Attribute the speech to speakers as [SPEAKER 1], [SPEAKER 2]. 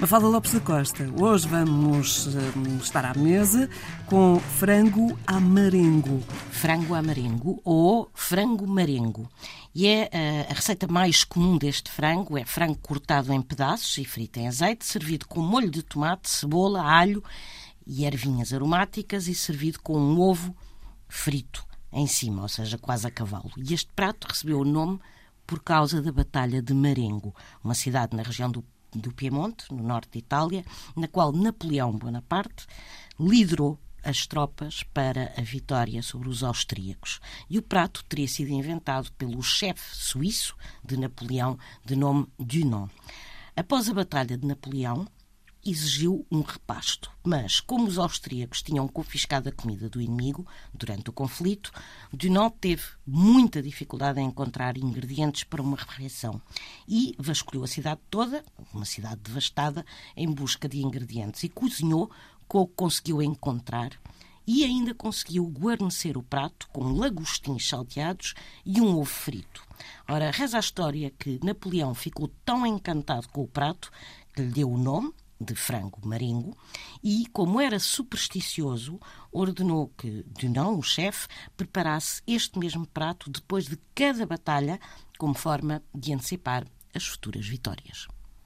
[SPEAKER 1] Mafalda Lopes da Costa. Hoje vamos uh, estar à mesa com frango amarengo.
[SPEAKER 2] Frango amarengo ou frango marengo. E é uh, a receita mais comum deste frango, é frango cortado em pedaços e frito em azeite, servido com molho de tomate, cebola, alho e ervinhas aromáticas e servido com um ovo frito em cima, ou seja, quase a cavalo. E este prato recebeu o nome por causa da Batalha de Marengo, uma cidade na região do, do Piemonte, no norte de Itália, na qual Napoleão Bonaparte liderou as tropas para a vitória sobre os austríacos. E o prato teria sido inventado pelo chefe suíço de Napoleão, de nome Dunant. Após a Batalha de Napoleão, exigiu um repasto. Mas, como os austríacos tinham confiscado a comida do inimigo durante o conflito, Dunant teve muita dificuldade em encontrar ingredientes para uma refeição e vasculhou a cidade toda, uma cidade devastada, em busca de ingredientes e cozinhou com o que conseguiu encontrar e ainda conseguiu guarnecer o prato com lagostins salteados e um ovo frito. Ora, reza a história que Napoleão ficou tão encantado com o prato que lhe deu o nome, de frango maringo e, como era supersticioso, ordenou que Dunant, o chefe, preparasse este mesmo prato depois de cada batalha, como forma de antecipar as futuras vitórias.